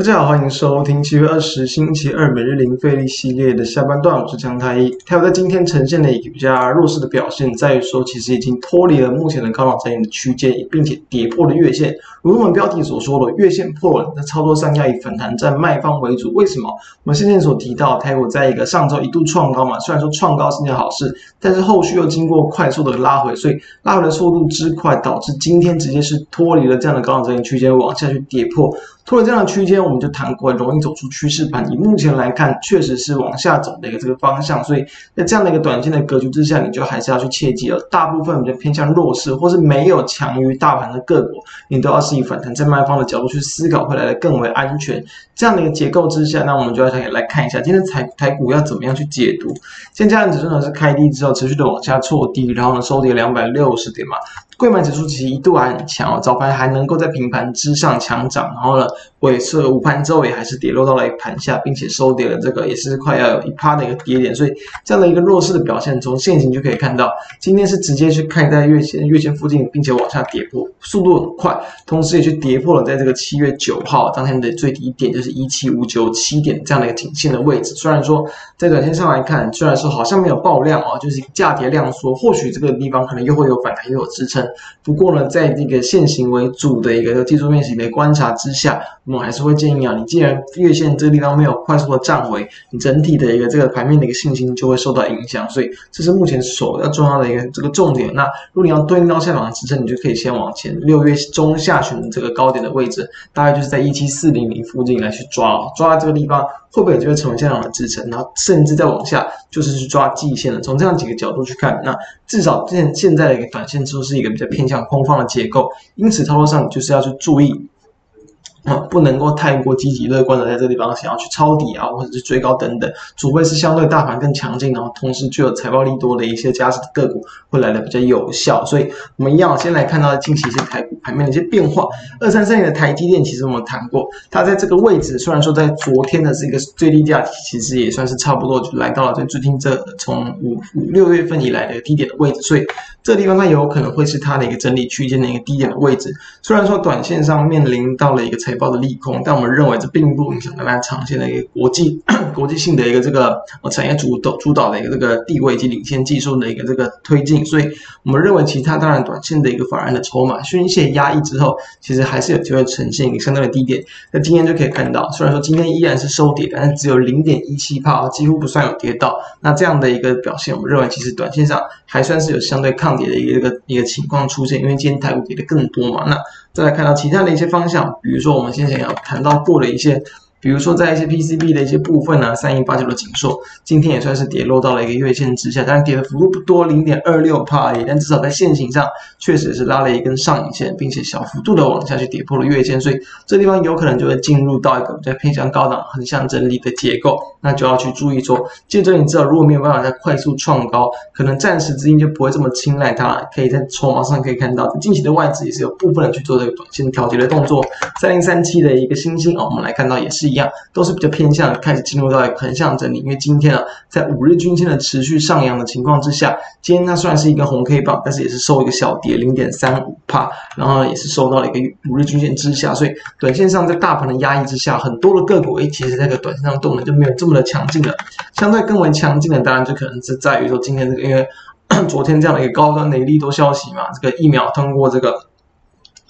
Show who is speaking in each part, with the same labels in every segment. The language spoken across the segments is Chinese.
Speaker 1: 大家好，欢迎收听七月二十星期二每日零费力系列的下半段，我是江太一。它有在今天呈现了一个比较弱势的表现，在于说其实已经脱离了目前的高档整理的区间，并且跌破了月线。如我们标题所说的，月线破了，那操作上要以反弹占卖方为主。为什么？我们先前所提到，台股在一个上周一度创高嘛，虽然说创高是件好事，但是后续又经过快速的拉回，所以拉回的速度之快，导致今天直接是脱离了这样的高档整理区间，往下去跌破。脱了这样的区间，我们就谈过容易走出趋势盘。以目前来看，确实是往下走的一个这个方向。所以在这样的一个短线的格局之下，你就还是要去切记了。大部分比较偏向弱势，或是没有强于大盘的个股，你都要是以反弹在卖方的角度去思考，会来的更为安全。这样的一个结构之下，那我们就要来看一下今天台台股要怎么样去解读。现在加权指数呢是开低之后持续的往下挫低，然后呢收跌两百六十点嘛。柜买指数其实一度还很强哦，早盘还能够在平盘之上强涨，然后呢，尾市午盘之后也还是跌落到了一盘下，并且收跌了这个也是快要有一趴的一个跌点，所以这样的一个弱势的表现，从线型就可以看到，今天是直接去看在月线月线附近，并且往下跌破，速度很快，同时也去跌破了在这个七月九号当天的最低点，就是一七五九七点这样的一个颈线的位置。虽然说在短线上来看，虽然说好像没有爆量哦，就是价跌量缩，或许这个地方可能又会有反弹，又有支撑。不过呢，在这个线形为主的一个技术面型的观察之下，我们还是会建议啊，你既然月线这个地方没有快速的站回，你整体的一个这个盘面的一个信心就会受到影响，所以这是目前首要重要的一个这个重点。那如果你要对应到下方的支撑，你就可以先往前六月中下旬这个高点的位置，大概就是在一七四零零附近来去抓，抓在这个地方会不会就会成为这样的支撑？然后甚至再往下就是去抓季线了。从这样几个角度去看，那至少现现在的一个短线之后是一个比较偏向。空方的结构，因此操作上就是要去注意。啊，不能够太过积极乐观的在这个地方想要去抄底啊，或者是追高等等，除非是相对大盘更强劲，然后同时具有财报利多的一些加持的个股会来的比较有效。所以，我们一样先来看到近期一些台股盘面的一些变化。二三三年的台积电，其实我们谈过，它在这个位置，虽然说在昨天的这个最低价，其实也算是差不多就来到了最最近这从五五六月份以来的低点的位置，所以这个地方它有可能会是它的一个整理区间的一个低点的位置。虽然说短线上面临到了一个财报的利空，但我们认为这并不影响到它长线的一个国际 国际性的一个这个产业主导主导的一个这个地位以及领先技术的一个这个推进，所以我们认为其他当然短线的一个反而的筹码宣泄压抑之后，其实还是有机会呈现一个相对的低点。那今天就可以看到，虽然说今天依然是收跌，但是只有零点一七趴，几乎不算有跌到。那这样的一个表现，我们认为其实短线上还算是有相对抗跌的一个一个一个情况出现，因为今天台股跌的更多嘛。那再来看到其他的一些方向，比如说我们先前要谈到过的一些。比如说，在一些 PCB 的一些部分呢、啊，三一八九的景硕，今天也算是跌落到了一个月线之下，但是跌的幅度不多，零点二六帕而已，但至少在线型上确实是拉了一根上影线，并且小幅度的往下去跌破了月线，所以这地方有可能就会进入到一个比较偏向高档横向整理的结构，那就要去注意说，接着你知道，如果没有办法再快速创高，可能暂时资金就不会这么青睐它，可以在筹码上可以看到，近期的外资也是有部分的去做这个短线调节的动作，三零三七的一个星星啊，我们来看到也是。一样都是比较偏向开始进入到横向整理，因为今天啊，在五日均线的持续上扬的情况之下，今天它虽然是一个红 K 棒，但是也是收一个小跌零点三五帕，然后也是收到了一个五日均线之下，所以短线上在大盘的压抑之下，很多的个股诶，其实这个短线上动能就没有这么的强劲了，相对更为强劲的，当然就可能是在于说今天这个因为 昨天这样的一个高端的利多消息嘛，这个疫苗通过这个。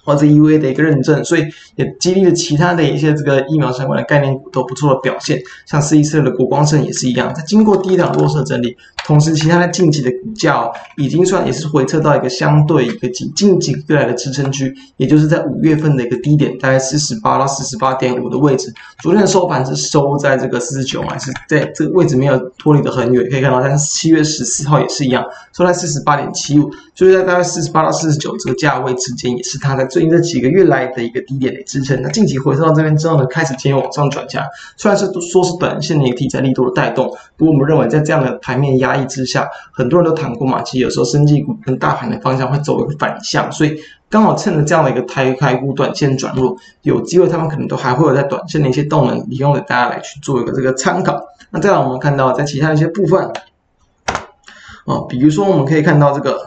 Speaker 1: 或者 EUA 的一个认证，所以也激励了其他的一些这个疫苗相关的概念股都不错的表现，像四一四的国光生也是一样，在经过第一档弱势整理，同时其他的近期的股价哦，已经算也是回撤到一个相对一个近近几个月来的支撑区，也就是在五月份的一个低点，大概四十八到四十八点五的位置。昨天的收盘是收在这个四十九嘛，是在这个位置没有脱离的很远，可以看到，但是七月十四号也是一样，收在四十八点七五，就是在大概四十八到四十九这个价位之间，也是它的最。近这几个月来的一个低点的支撑，那近期回撤到这边之后呢，开始今天往上转强。虽然是说是短线的一个题材力度的带动，不过我们认为在这样的盘面压抑之下，很多人都谈过嘛，其实有时候生技股跟大盘的方向会走一个反向，所以刚好趁着这样的一个台台股短线转弱，有机会他们可能都还会有在短线的一些动能，利用给大家来去做一个这个参考。那再来我们看到在其他一些部分，哦，比如说我们可以看到这个。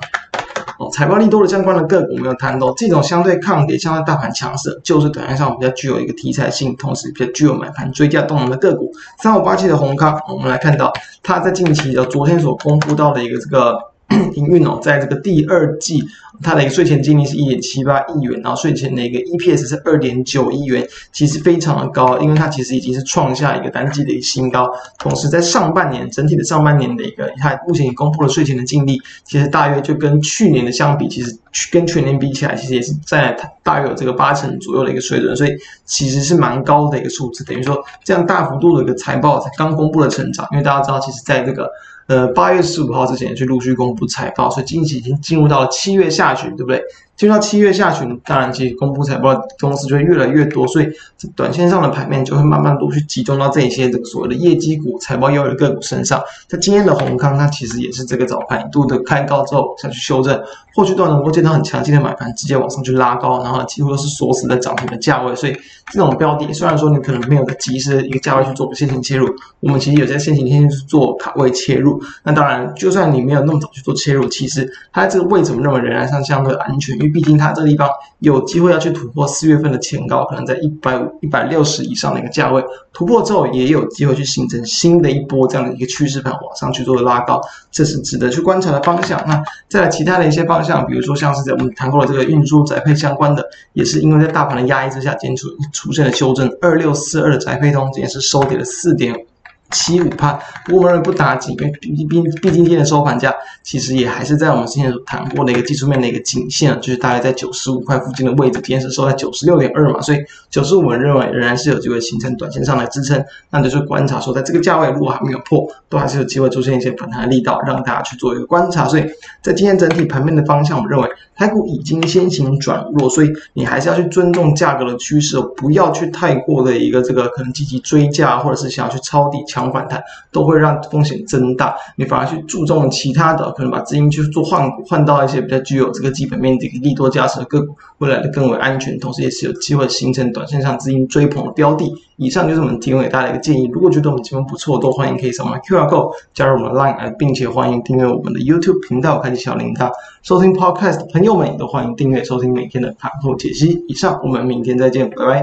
Speaker 1: 哦，财报利多的相关的个股没有谈到，这种相对抗跌、相对大盘强势，就是短线上比较具有一个题材性，同时比较具有买盘追加动能的个股。三五八七的红康，我们来看到它在近期的昨天所公布到的一个这个。营运哦，在这个第二季，它的一个税前净利是一点七八亿元，然后税前的一个 EPS 是二点九亿元，其实非常的高，因为它其实已经是创下一个单季的一个新高。同时，在上半年整体的上半年的一个，它目前已公布了税前的净利，其实大约就跟去年的相比，其实跟全年比起来，其实也是在大约有这个八成左右的一个水准，所以其实是蛮高的一个数字。等于说，这样大幅度的一个财报才刚公布的成长，因为大家知道，其实在这个。呃，八月十五号之前去陆续公布财报，所以经济已经进入到了七月下旬，对不对？进入到七月下旬，当然其实公布财报的公司就会越来越多，所以短线上的盘面就会慢慢陆续集中到这一些这个所谓的业绩股、财报优的个股身上。在今天的红康，它其实也是这个早盘一度的开高之后下去修正，后续都能够见到很强劲的买盘，直接往上去拉高，然后几乎都是锁死在涨停的价位。所以这种标的，虽然说你可能没有及时的一个价位去做个先行切入，我们其实有在先行先去做卡位切入。那当然，就算你没有那么早去做切入，其实它这个位置我们认为仍然上相对安全。因为毕竟它这个地方有机会要去突破四月份的前高，可能在一百五、一百六十以上的一个价位突破之后，也有机会去形成新的一波这样的一个趋势盘往上去做的拉高，这是值得去观察的方向。那再来其他的一些方向，比如说像是在我们谈过的这个运输宅配相关的，也是因为在大盘的压抑之下，今天出出现了修正，二六四二的宅配通今天是收跌了四点七五趴，不过我们不打紧，因为毕毕毕竟今天的收盘价其实也还是在我们之前所谈过的一个技术面的一个颈线，就是大概在九十五块附近的位置，今天是收在九十六点二嘛，所以九十五我们认为仍然是有机会形成短线上的支撑，那就是观察说在这个价位如果还没有破，都还是有机会出现一些反弹的力道，让大家去做一个观察。所以在今天整体盘面的方向，我们认为台股已经先行转弱，所以你还是要去尊重价格的趋势，不要去太过的一个这个可能积极追价，或者是想要去抄底反弹都会让风险增大，你反而去注重其他的，可能把资金去做换股，换到一些比较具有这个基本面的一个利多价值的个股，未来的更为安全，同时也是有机会形成短线上资金追捧的标的。以上就是我们提供给大家的一个建议。如果觉得我们节目不错，都欢迎可以扫描 QR code 加入我们 Line，并且欢迎订阅我们的 YouTube 频道，开启小铃铛。收听 Podcast 的朋友们也都欢迎订阅收听每天的盘后解析。以上，我们明天再见，拜拜。